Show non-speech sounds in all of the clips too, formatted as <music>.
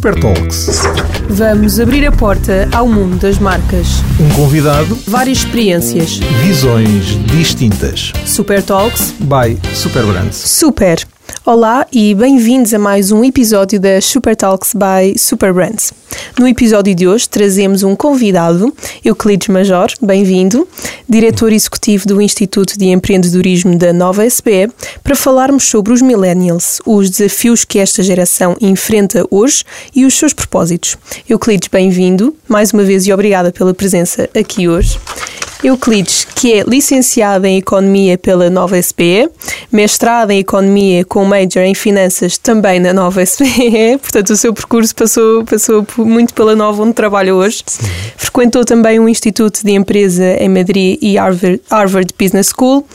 Super Talks. Vamos abrir a porta ao mundo das marcas. Um convidado, Várias experiências. visões distintas. Super Talks. By Super Brands. Super! Olá e bem-vindos a mais um episódio da Super Talks by Super Brands. No episódio de hoje trazemos um convidado, Euclides Major, bem-vindo, diretor executivo do Instituto de Empreendedorismo da Nova SBE, para falarmos sobre os millennials, os desafios que esta geração enfrenta hoje e os seus propósitos. Euclides, bem-vindo, mais uma vez e obrigada pela presença aqui hoje. Euclides, que é licenciado em Economia pela Nova SPE, mestrado em Economia com major em Finanças também na Nova SPE, <laughs> portanto o seu percurso passou, passou muito pela Nova, onde trabalha hoje. Frequentou também um Instituto de Empresa em Madrid e Harvard, Harvard Business School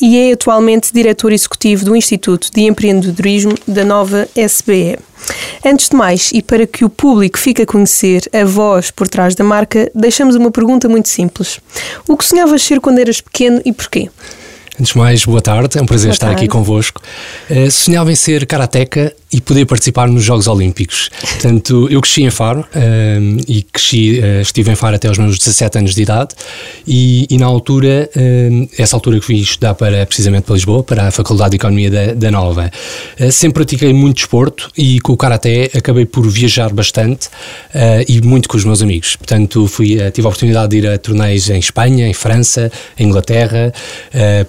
e é atualmente diretor executivo do Instituto de Empreendedorismo da Nova SBE. Antes de mais, e para que o público fique a conhecer a voz por trás da marca, deixamos uma pergunta muito simples. O que sonhavas ser quando eras pequeno e porquê? Antes de mais, boa tarde, é um prazer Boa estar tarde. aqui convosco. Eh, sonhava em ser karateca e poder participar nos Jogos Olímpicos. Portanto, eu cresci em Faro eh, e cresci, eh, estive em Faro até aos meus 17 anos de idade e, e na altura, essa altura que fui estudar para, precisamente para Lisboa, para a Faculdade de Economia da, da Nova, sempre pratiquei muito desporto e com o karaté acabei por viajar bastante e muito com os meus amigos. Portanto, fui, tive a oportunidade de ir a torneios em Espanha, em França, em Inglaterra,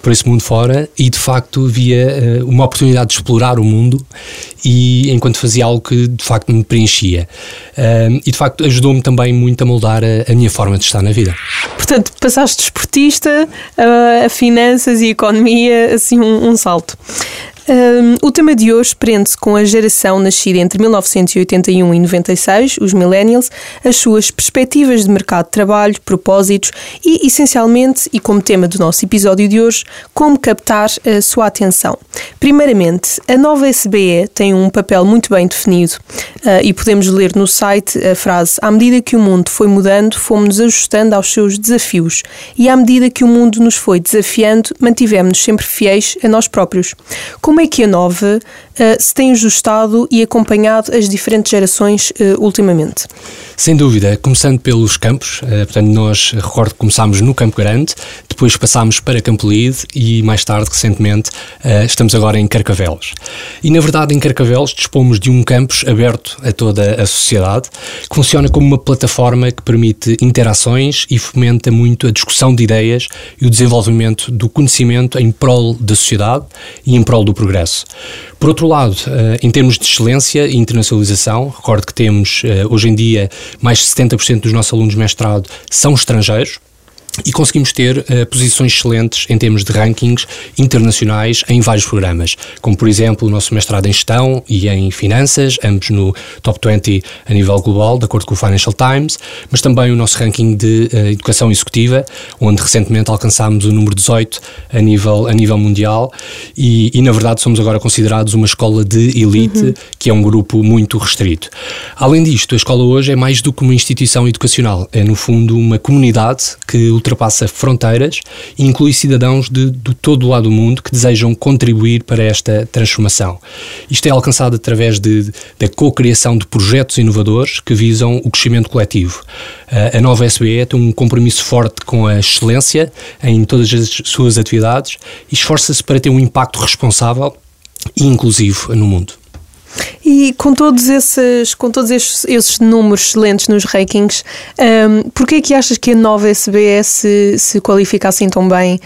por esse mundo fora e de facto via eh, uma oportunidade de explorar o mundo e enquanto fazia algo que de facto me preenchia. E de facto ajudou-me também muito a moldar a, a minha forma de estar na vida. Portanto, passaste de esportista a, a finanças e economia, assim um, um salto. Hum, o tema de hoje prende-se com a geração nascida entre 1981 e 96, os millennials, as suas perspectivas de mercado de trabalho, propósitos e, essencialmente, e como tema do nosso episódio de hoje, como captar a sua atenção. Primeiramente, a nova SBE tem um papel muito bem definido ah, e podemos ler no site a frase: À medida que o mundo foi mudando, fomos-nos ajustando aos seus desafios e à medida que o mundo nos foi desafiando, mantivemos-nos sempre fiéis a nós próprios. Como é que a nova ah, se tem ajustado e acompanhado as diferentes gerações ah, ultimamente? Sem dúvida, começando pelos campos, eh, portanto, nós recordo que começámos no Campo Grande, depois passámos para Campo Lide e mais tarde, recentemente, eh, estamos agora em Carcavelos. E na verdade, em Carcavelos dispomos de um campus aberto a toda a sociedade, que funciona como uma plataforma que permite interações e fomenta muito a discussão de ideias e o desenvolvimento do conhecimento em prol da sociedade e em prol do progresso. Por outro lado, eh, em termos de excelência e internacionalização, recordo que temos eh, hoje em dia mais de 70% dos nossos alunos de mestrado são estrangeiros. E conseguimos ter eh, posições excelentes em termos de rankings internacionais em vários programas, como por exemplo o nosso mestrado em gestão e em finanças, ambos no top 20 a nível global, de acordo com o Financial Times, mas também o nosso ranking de eh, educação executiva, onde recentemente alcançámos o número 18 a nível, a nível mundial e, e, na verdade somos agora considerados uma escola de elite, que é um grupo muito restrito. Além disto, a escola hoje é mais do que uma instituição educacional, é no fundo uma comunidade que ultrapassa fronteiras e inclui cidadãos de, de todo o lado do mundo que desejam contribuir para esta transformação. Isto é alcançado através de, da co-criação de projetos inovadores que visam o crescimento coletivo. A- nova SBE tem um compromisso forte com a excelência em todas as suas atividades e esforça-se para ter um impacto responsável e inclusivo no mundo. E com todos esses, com todos esses, esses números excelentes nos rankings, um, porquê é que achas que a nova SBS se, se qualifica assim tão bem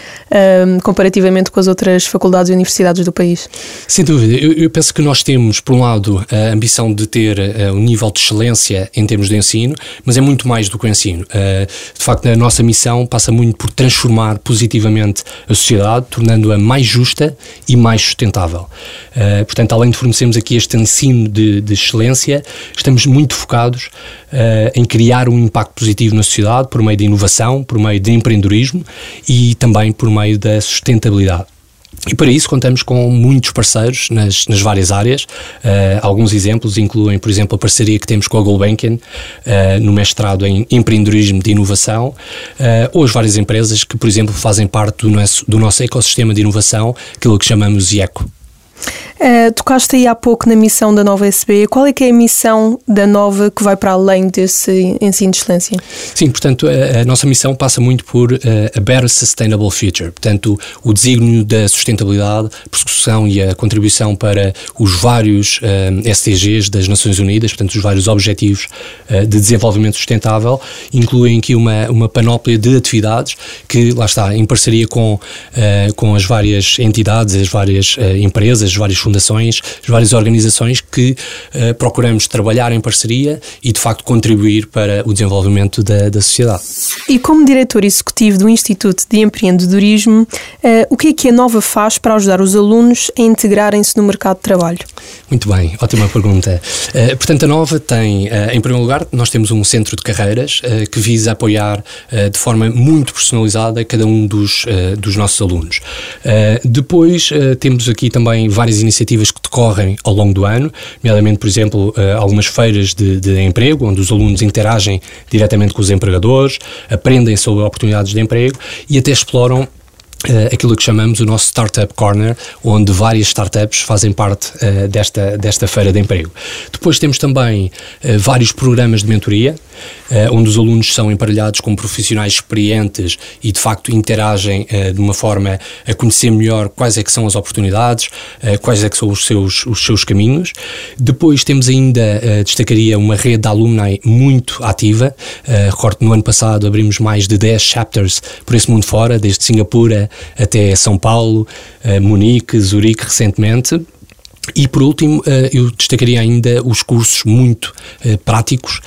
um, comparativamente com as outras faculdades e universidades do país? Sem dúvida, eu, eu penso que nós temos, por um lado, a ambição de ter uh, um nível de excelência em termos de ensino, mas é muito mais do que o ensino. Uh, de facto, a nossa missão passa muito por transformar positivamente a sociedade, tornando-a mais justa e mais sustentável. Uh, portanto, além de fornecermos aqui este ensino de, de excelência, estamos muito focados uh, em criar um impacto positivo na sociedade por meio de inovação, por meio de empreendedorismo e também por meio da sustentabilidade. E para isso contamos com muitos parceiros nas, nas várias áreas. Uh, alguns exemplos incluem, por exemplo, a parceria que temos com a Gulbenkian uh, no mestrado em empreendedorismo de inovação, uh, ou as várias empresas que, por exemplo, fazem parte do nosso, do nosso ecossistema de inovação, aquilo que chamamos IECO. Uh, tocaste aí há pouco na missão da nova SB. Qual é que é a missão da nova que vai para além desse ensino de excelência? Sim, portanto, a, a nossa missão passa muito por uh, a Better Sustainable Future. Portanto, o, desígnio da sustentabilidade, persecução e a contribuição para os vários uh, eh, SDGs das Nações Unidas, portanto, os vários Objetivos de Desenvolvimento Sustentável, incluem aqui uma, uma panóplia de atividades que, lá está, em parceria com, com as várias entidades, as várias empresas, as várias fundações, as várias organizações que uh, procuramos trabalhar em parceria e, de facto, contribuir para o desenvolvimento da, da sociedade. E como diretor executivo do Instituto de Empreendedorismo, uh, o que é que a Nova faz para ajudar os alunos a integrarem-se no mercado de trabalho? Muito bem, ótima pergunta. Uh, portanto, a Nova tem, em primeiro lugar, nós temos um centro de carreiras que visa apoiar de forma muito personalizada cada um dos, dos nossos alunos. depois, temos aqui também várias iniciativas que decorrem ao longo do ano, nomeadamente, por exemplo, algumas feiras de, de emprego, onde os alunos interagem diretamente com os empregadores, aprendem sobre oportunidades de emprego e até exploram Uh, aquilo que chamamos o nosso Startup Corner, onde várias startups fazem parte uh, desta, desta feira de emprego. Depois temos também uh, vários programas de mentoria, onde os alunos são emparelhados com profissionais experientes e de facto interagem de uma forma a conhecer melhor quais é que são as oportunidades, quais é que são os seus, os seus caminhos. Depois temos ainda, destacaria, uma rede de alumni muito ativa. recordo no ano passado abrimos mais de 10 chapters por esse mundo fora, desde Singapura até São Paulo, eh, Munique, Zurique recentemente. E por último, eh, eu destacaria ainda os cursos muito eh, práticos,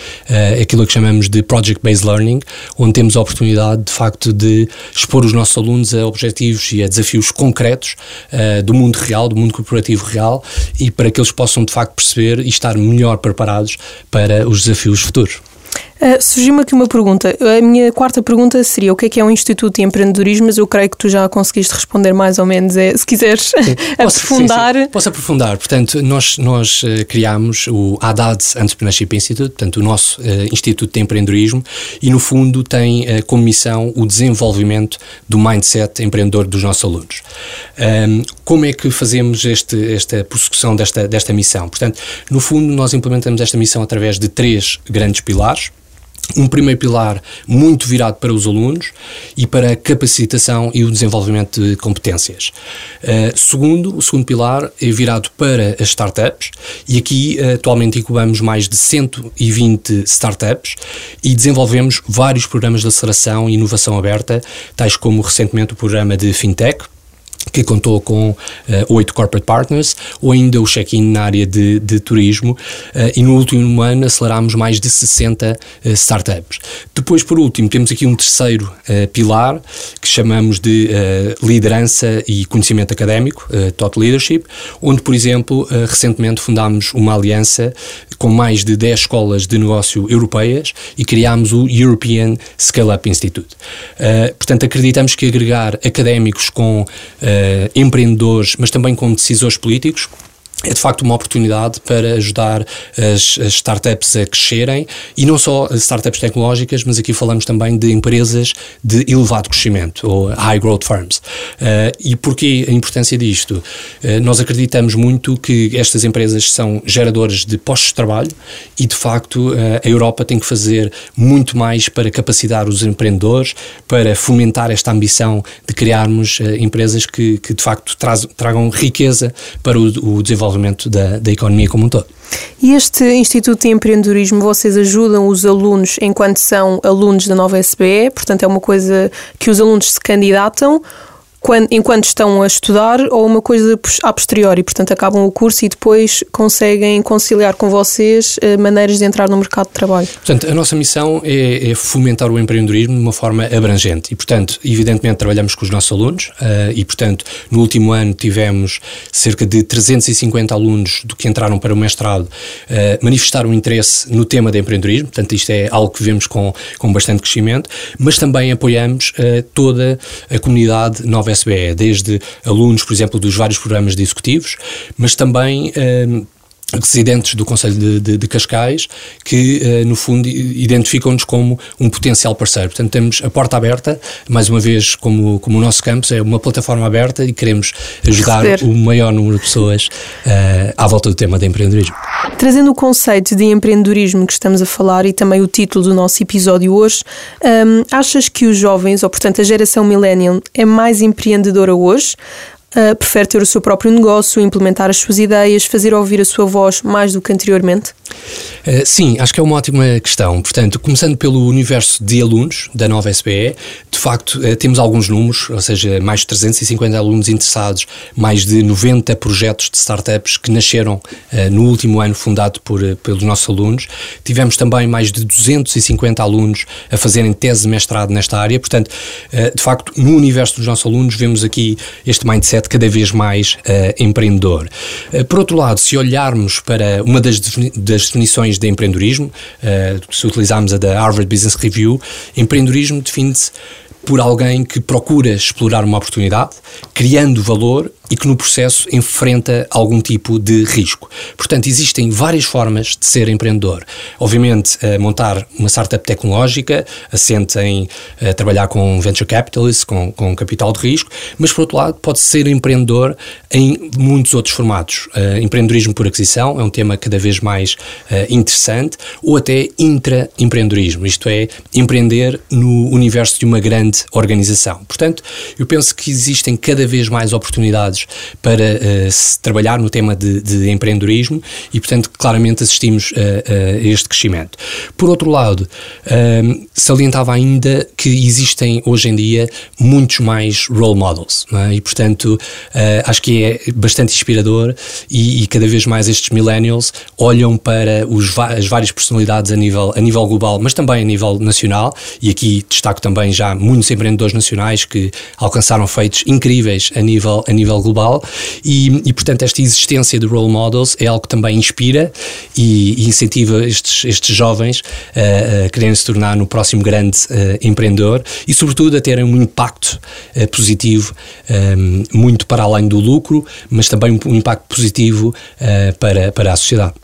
aquilo que chamamos de Project-Based Learning, onde temos a oportunidade de facto de expor os nossos alunos a objetivos e a desafios concretos do mundo real, do mundo corporativo real, e para que eles possam de facto perceber e estar melhor preparados para os desafios futuros. Uh, Surgiu-me aqui uma pergunta. A minha quarta pergunta seria o que é que é um Instituto de Empreendedorismo, mas eu creio que tu já conseguiste responder mais ou menos. É, se quiseres aprofundar. <laughs> Sim, sim. Posso aprofundar. Portanto, nós, nós uh, criámos o Haddad Entrepreneurship Institute, portanto, o nosso uh, Instituto de Empreendedorismo, e no fundo tem como missão o desenvolvimento do mindset empreendedor dos nossos alunos. Um, como é que fazemos este, esta prossecução desta, desta missão? Portanto, no fundo, nós implementamos esta missão através de três grandes pilares um primeiro pilar muito virado para os alunos e para a capacitação e o desenvolvimento de competências. Uh, segundo, o segundo pilar é virado para as startups e aqui uh, atualmente incubamos mais de 120 startups e desenvolvemos vários programas de aceleração e inovação aberta, tais como recentemente o programa de FinTech, que contou com eh, oito uh, corporate partners, ou ainda o check-in na área de, de turismo, uh, e no último ano acelerámos mais de 60 uh, startups. Depois, por último, temos aqui um terceiro pilar, que chamamos de liderança e conhecimento académico, Thought Leadership, onde, por exemplo, recentemente fundámos uma aliança com mais de 10 escolas de negócio europeias e criámos o European Scale Up Institute. portanto, acreditamos que agregar académicos com empreendedores, mas também com decisores políticos, é de facto uma oportunidade para ajudar as, as, startups a crescerem e não só startups tecnológicas, mas aqui falamos também de empresas de elevado crescimento ou high growth firms. Uh, e porquê a importância disto? Uh, nós acreditamos muito que estas empresas são geradoras de postos de trabalho e de facto uh, a Europa tem que fazer muito mais para capacitar os empreendedores, para fomentar esta ambição de criarmos empresas que, que de facto traz, tragam riqueza para o, o desenvolvimento desenvolvimento da, da economia como um todo. E este Instituto de Empreendedorismo, vocês ajudam os alunos enquanto são alunos da nova SBE? Portanto, é uma coisa que os alunos se candidatam quando, enquanto estão a estudar ou uma coisa a posteriori, portanto acabam o curso e depois conseguem conciliar com vocês uh, maneiras de entrar no mercado de trabalho? Portanto, a nossa missão é, é, fomentar o empreendedorismo de uma forma abrangente. E, portanto, evidentemente trabalhamos com os nossos alunos uh, e, portanto, no último ano tivemos cerca de 350 alunos do que entraram para o mestrado uh, manifestaram interesse no tema de empreendedorismo, portanto isto é algo que vemos com, com bastante crescimento, mas também apoiamos toda a comunidade nova SBE, desde alunos, por exemplo, dos vários programas de executivos, mas também. Hum, residentes do Conselho de, de, de Cascais que, uh, no fundo, identificam-nos como um potencial parceiro. Portanto, temos a porta aberta, mais uma vez, como, como o nosso campus é uma plataforma aberta e queremos ajudar Receber. o maior número de pessoas uh, à volta do tema de empreendedorismo. Trazendo o conceito de empreendedorismo que estamos a falar e também o título do nosso episódio hoje, um, achas que os jovens, ou portanto a geração millennial, é mais empreendedora hoje? Uh, prefere ter o seu próprio negócio, implementar as suas ideias, fazer ouvir a sua voz mais do que anteriormente? Uh, sim, acho que é uma ótima questão. Portanto, começando pelo universo de alunos da nova SBE, de facto uh, temos alguns números, ou seja, mais de 350 alunos interessados, mais de 90 projetos de startups que nasceram no último ano fundado por, pelos nossos alunos. Tivemos também mais de 250 alunos a fazerem tese de mestrado nesta área. Portanto, de facto, no universo dos nossos alunos vemos aqui este mindset mindset cada vez mais uh, empreendedor. Uh, por outro lado, se olharmos para uma das, definições de empreendedorismo, uh, se utilizarmos a da Harvard Business Review, empreendedorismo define-se por alguém que procura explorar uma oportunidade, criando valor e que no processo enfrenta algum tipo de risco. Portanto, existem várias formas de ser empreendedor. Obviamente, montar uma startup tecnológica, assente em trabalhar com venture capitalists, com, com capital de risco, mas por outro lado, pode ser empreendedor em muitos outros formatos. Empreendedorismo por aquisição é um tema cada vez mais interessante, ou até intraempreendedorismo, isto é, empreender no universo de uma grande organização. Portanto, eu penso que existem cada vez mais oportunidades para uh, trabalhar no tema de, de, empreendedorismo e, portanto, claramente assistimos a, a este crescimento. Por outro lado, uh, salientava ainda que existem hoje em dia muitos mais role models é? e, portanto, uh, acho que é bastante inspirador e, e, cada vez mais estes millennials olham para os, as várias personalidades a nível, a nível global, mas também a nível nacional e aqui destaco também já muitos empreendedores nacionais que alcançaram feitos incríveis a nível, a nível global e, e, portanto, esta existência de role models é algo que também inspira e, e incentiva estes, estes jovens a, a quererem se tornar no próximo grande uh, empreendedor e, sobretudo, a terem um impacto positivo muito para além do lucro, mas também um, impacto positivo para, para a sociedade.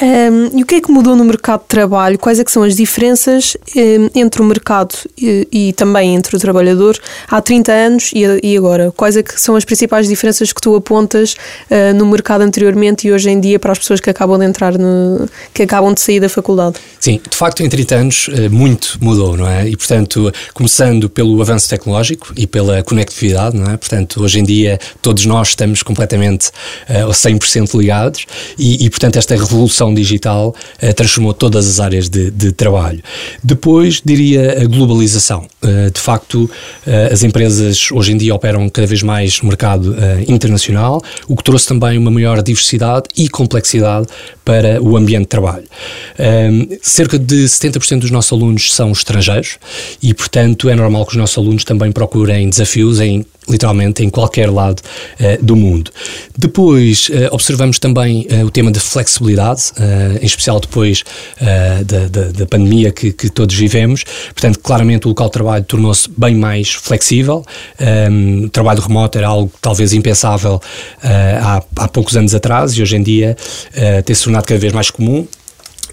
Um, e o que é que mudou no mercado de trabalho? Quais é são as diferenças um, entre o mercado e, e, também entre o trabalhador há 30 anos e, e, agora? Quais é que são as principais diferenças que tu apontas uh, no mercado anteriormente e hoje em dia para as pessoas que acabam de entrar, no, que acabam de sair da faculdade? Sim, de facto em 30 anos uh, muito mudou, não é? E portanto, começando pelo avanço tecnológico e pela conectividade, não é? Portanto, hoje em dia todos nós estamos completamente uh, 100% ligados e, e portanto esta revolução transformação digital uh, transformou todas as áreas de, de, trabalho. Depois, diria a globalização. Uh, de facto, uh, as empresas hoje em dia operam cada vez mais no mercado internacional, o que trouxe também uma maior diversidade e complexidade para o ambiente de trabalho. cerca de 70% dos nossos alunos são estrangeiros e, portanto, é normal que os nossos alunos também procurem desafios em literalmente em qualquer lado uh, do mundo. Depois uh, observamos também uh, o tema da flexibilidade, em especial depois da, da, da, pandemia que, que, todos vivemos. Portanto, claramente o local de trabalho tornou-se bem mais flexível. Um, ehm, o trabalho remoto era algo talvez impensável há, há poucos anos atrás e hoje em dia tem se tornado cada vez mais comum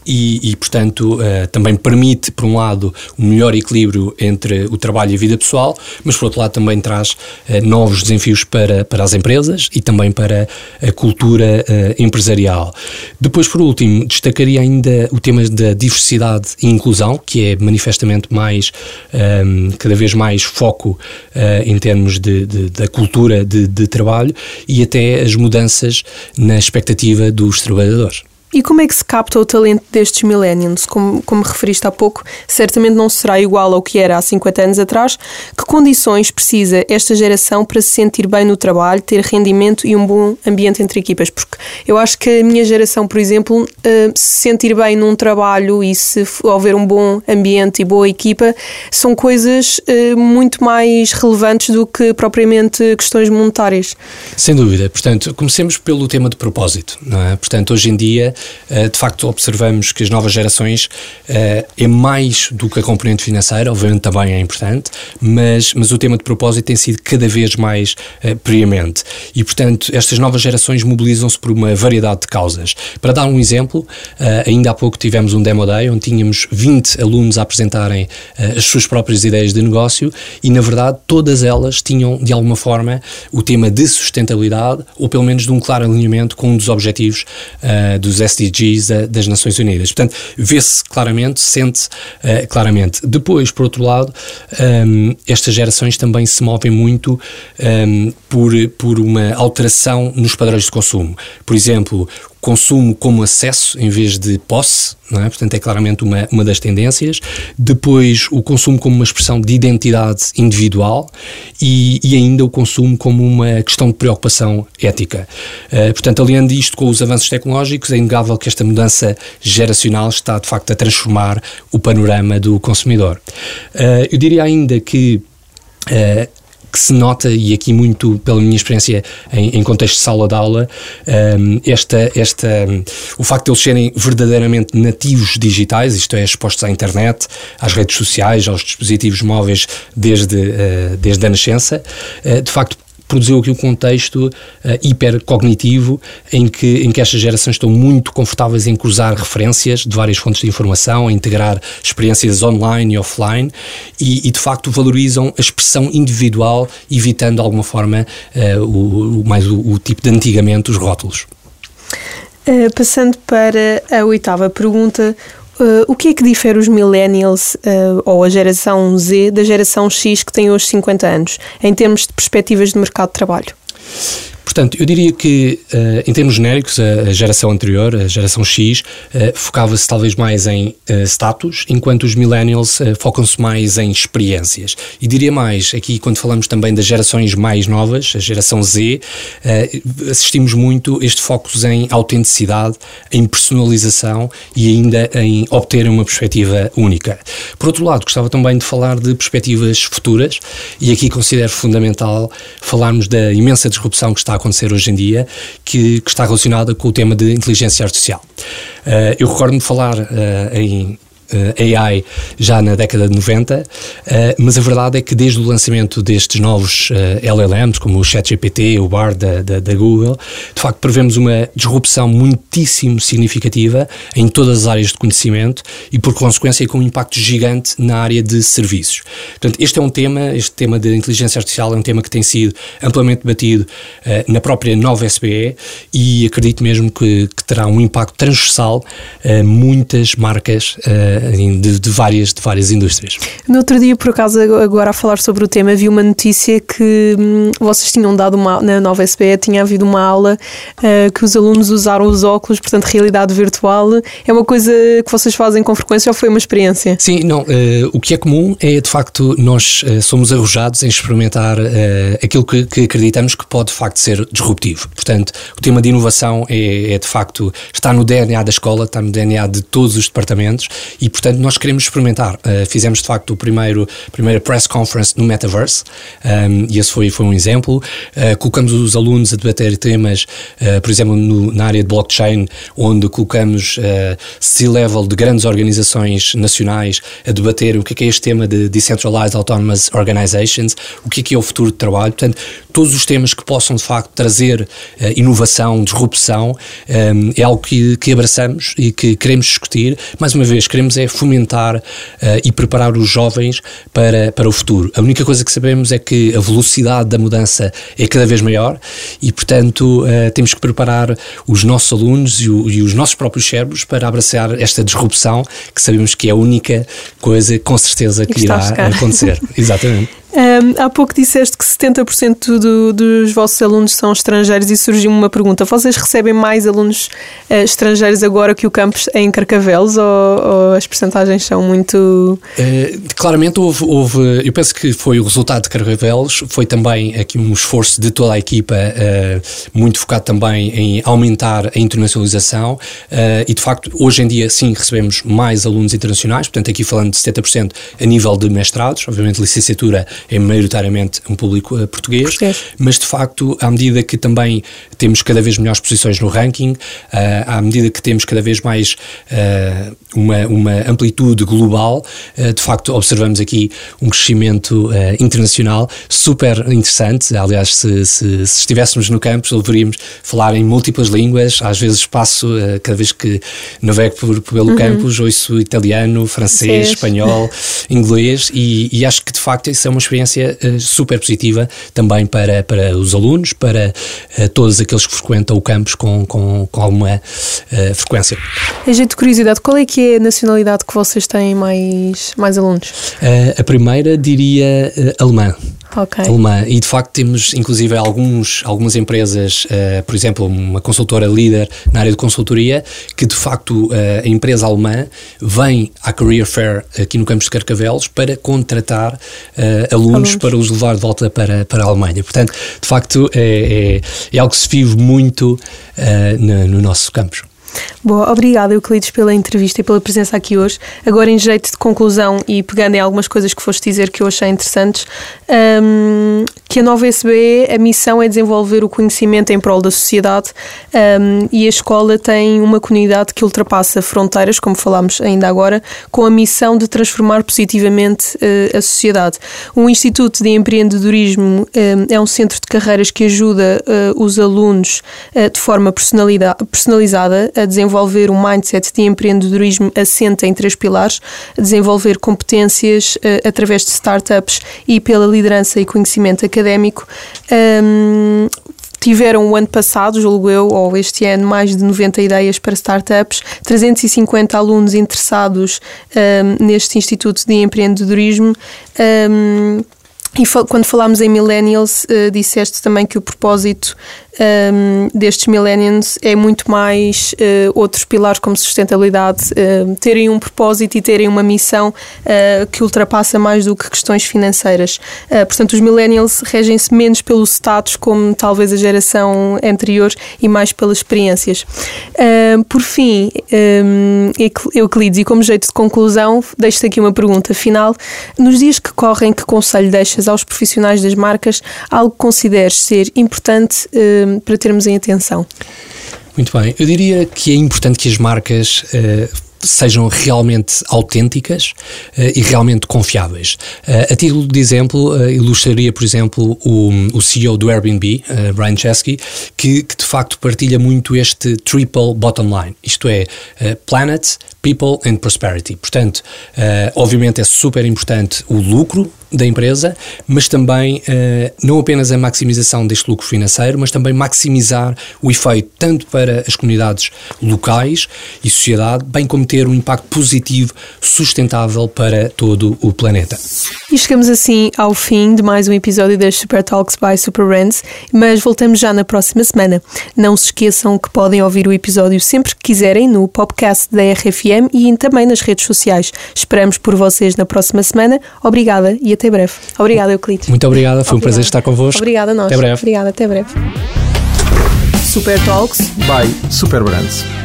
e, e portanto, uh, também permite, por um lado, um melhor equilíbrio entre o trabalho e a vida pessoal, mas por outro lado também traz uh, novos desafios para, para as empresas e também para a cultura uh, empresarial. Depois, por último, destacaria ainda o tema da diversidade e inclusão, que é manifestamente mais, um, ehm, cada vez mais foco em termos de, de, da cultura de, de trabalho e até as mudanças na expectativa dos trabalhadores. E como é que se capta o talento destes millennials? Como, como referiste há pouco, certamente não será igual ao que era há 50 anos atrás. Que condições precisa esta geração para se sentir bem no trabalho, ter rendimento e um bom ambiente entre equipas? Porque eu acho que a minha geração, por exemplo, uh, se sentir bem num trabalho e se houver um bom ambiente e boa equipa, são coisas uh, muito mais relevantes do que propriamente questões monetárias. Sem dúvida. Portanto, comecemos pelo tema de propósito. Não é? Portanto, hoje em dia de facto observamos que as novas gerações uh, é mais do que a componente financeira, obviamente também é importante, mas, mas o tema de propósito tem sido cada vez mais uh, preemente. E, portanto, estas novas gerações mobilizam-se por uma variedade de causas. Para dar um exemplo, ainda há pouco tivemos um Demo Day onde tínhamos 20 alunos a apresentarem as suas próprias ideias de negócio e, na verdade, todas elas tinham, de alguma forma, o tema de sustentabilidade ou pelo menos de um claro alinhamento com um dos objetivos dos SDGs uh, das Nações Unidas. Portanto, vê-se claramente, sente uh, claramente. Depois, por outro lado, um, estas gerações também se movem muito um, por, por uma alteração nos padrões de consumo. Por exemplo, consumo como acesso em vez de posse, é? portanto é claramente uma, uma das tendências. Depois o consumo como uma expressão de identidade individual e, e ainda o consumo como uma questão de preocupação ética. Uh, portanto, aliando isto com os avanços tecnológicos, é inegável que esta mudança geracional está de facto a transformar o panorama do consumidor. Uh, eu diria ainda que Uh, que se nota, e aqui muito pela minha experiência em, em contexto de sala de aula, um, esta, esta, um, o facto de eles serem verdadeiramente nativos digitais, isto é, expostos à internet, às redes sociais, aos dispositivos móveis desde, uh, desde a nascença, uh, de facto produziu aqui um contexto uh, hipercognitivo em que, em que estas gerações estão muito confortáveis em cruzar referências de várias fontes de informação, a integrar experiências online e offline e, e de facto valorizam a expressão individual, evitando de alguma forma uh, o, o, mais o, o tipo de antigamente os rótulos. Uh, passando para a oitava pergunta, Uh, o que é que difere os millennials uh, ou a geração Z da geração X que tem hoje 50 anos, em termos de perspectivas de mercado de trabalho? Portanto, eu diria que, uh, em termos genéricos, a, geração anterior, a geração X, uh, focava-se talvez mais em uh, status, enquanto os millennials focam-se mais em experiências. E diria mais, aqui quando falamos também das gerações mais novas, a geração Z, assistimos muito este foco em autenticidade, em personalização e ainda em obter uma perspectiva única. Por outro lado, gostava também de falar de perspectivas futuras e aqui considero fundamental falarmos da imensa disrupção que está a acontecer hoje em dia, que, que está relacionada com o tema de inteligência artificial. Uh, eu recordo-me falar uh, em AI já na década de 90, uh, eh, mas a verdade é que desde o lançamento destes novos uh, eh, LLMs, como o ChatGPT, o Bard da, da, da, Google, de facto prevemos uma disrupção muitíssimo significativa em todas as áreas de conhecimento e, por consequência, com um impacto gigante na área de serviços. Portanto, este é um tema, este tema da inteligência artificial é um tema que tem sido amplamente debatido na própria nova SBE e acredito mesmo que, que terá um impacto transversal a muitas marcas de, de, várias, de várias indústrias. No outro dia, por acaso, agora a falar sobre o tema, vi uma notícia que hum, vocês tinham dado uma, na nova SBE, tinha havido uma aula uh, que os alunos usaram os óculos, portanto, realidade virtual. É uma coisa que vocês fazem com frequência ou foi uma experiência? Sim, não. Uh, o que é comum é, de facto, nós uh, somos arrojados em experimentar aquilo que, que, acreditamos que pode, de facto, ser disruptivo. Portanto, o tema de inovação é, é, de facto, está no DNA da escola, está no DNA de todos os departamentos e, portanto, nós queremos experimentar. Uh, fizemos, de facto, o primeiro primeira press conference no Metaverse, um, ehm, e esse foi, foi um exemplo. Uh, colocamos os alunos a debater temas, uh, por exemplo, no, na área de blockchain, onde colocamos C-level de grandes organizações nacionais a debater o que é, que é este tema de Decentralized Autonomous Organizations, o que é, que é o futuro de trabalho. Portanto, todos os temas que possam, de facto, trazer inovação, disrupção, um, ehm, é algo que, que abraçamos e que queremos discutir. Mais uma vez, queremos é fomentar uh, e preparar os jovens para, para o futuro. A única coisa que sabemos é que a velocidade da mudança é cada vez maior e, portanto, uh, temos que preparar os nossos alunos e, o, e, os nossos próprios cérebros para abraçar esta disrupção que sabemos que é a única coisa, com certeza, que irá acontecer. <laughs> Exatamente. Um, há pouco disseste que 70% do, dos vossos alunos são estrangeiros e surgiu uma pergunta. Vocês recebem mais alunos uh, estrangeiros agora que o campus é em Carcavelos ou, ou as percentagens são muito... Uh, claramente houve, houve, eu penso que foi o resultado de Carcavelos, foi também aqui um esforço de toda a equipa, uh, muito focado também em aumentar a internacionalização e de facto hoje em dia sim recebemos mais alunos internacionais, portanto aqui falando de 70% a nível de mestrados, obviamente licenciatura é maioritariamente um público uh, português, Português. mas de facto, à medida que também temos cada vez melhores posições no ranking, uh, à medida que temos cada vez mais uh, uma, uma amplitude global, de facto observamos aqui um crescimento internacional super interessante. Aliás, se, se, se estivéssemos no campus, deveríamos falar em múltiplas línguas. Às vezes passo, cada vez que navego por, pelo campus, ouço italiano, francês, Sim. espanhol, inglês e, e acho que de facto isso é uma experiência uh, super positiva também para, para os alunos, para uh, todos aqueles que frequentam o campus com, com, com alguma uh, frequência. A jeito de curiosidade, qual é que é a nacionalidade que vocês têm mais, mais alunos? Uh, a primeira diria uh, alemã. Ok. Alemã. E de facto temos inclusive alguns, algumas empresas, uh, por exemplo, uma consultora líder na área de consultoria, que de facto uh, a empresa alemã vem à Career Fair aqui no campus de Carcavelos para contratar uh, alunos, Alunos. para os levar de volta para, para a Alemanha. Portanto, de facto é, é, é algo que se vive muito no, no nosso campus. Boa, obrigada Euclides pela entrevista e pela presença aqui hoje. Agora, em jeito de conclusão e pegando em algumas coisas que foste dizer que eu achei interessantes, hum, que a nova SBE, a missão é desenvolver o conhecimento em prol da sociedade hum, e a escola tem uma comunidade que ultrapassa fronteiras, como falámos ainda agora, com a missão de transformar positivamente eh, a sociedade. O Instituto de Empreendedorismo hum, é um centro de carreiras que ajuda eh, os alunos eh, de forma personalizada a desenvolver um mindset de empreendedorismo assente em três pilares, desenvolver competências eh, através de startups e pela liderança e conhecimento académico. Ahm, Tiveram o ano passado, julgo eu, ou este ano, mais de 90 ideias para startups, 350 alunos interessados ahm, neste Instituto de Empreendedorismo. Ahm, e quando falámos em millennials, eh, disseste também que o propósito ehm, destes millennials é muito mais eh, outros pilares como sustentabilidade, eh, terem um propósito e terem uma missão eh, que ultrapassa mais do que questões financeiras. Eh, portanto, os millennials regem-se menos pelo status como talvez a geração anterior e mais pelas experiências. Por fim, Eucl- Euclides, e como jeito de conclusão, deixo-te aqui uma pergunta final. Nos dias que correm, que conselho deixas aos profissionais das marcas algo que consideres ser importante eh, para termos em atenção? Muito bem. Eu diria que é importante que as marcas eh, sejam realmente autênticas eh, e realmente confiáveis. Eh, a título de exemplo, eh, ilustraria, por exemplo, o, o CEO do Airbnb, Brian Chesky, que, que de facto partilha muito este triple bottom line, isto é, planet, people and prosperity. Portanto, obviamente é super importante o lucro da empresa, mas também não apenas a maximização deste lucro financeiro, mas também maximizar o efeito tanto para as comunidades locais e sociedade, bem como ter um impacto positivo, sustentável para todo o planeta. E chegamos assim ao fim de mais um episódio das Super Talks by Super Brands, mas voltamos já na próxima semana. Não se esqueçam que podem ouvir o episódio sempre que quiserem no podcast da RFM e também nas redes sociais. Esperamos por vocês na próxima semana. Obrigada e até breve. Obrigada, Euclides. Muito obrigada, foi um Obrigada. prazer estar convosco. Obrigada a nós. Até breve. Obrigada, até breve. Super Talks By Super Brands.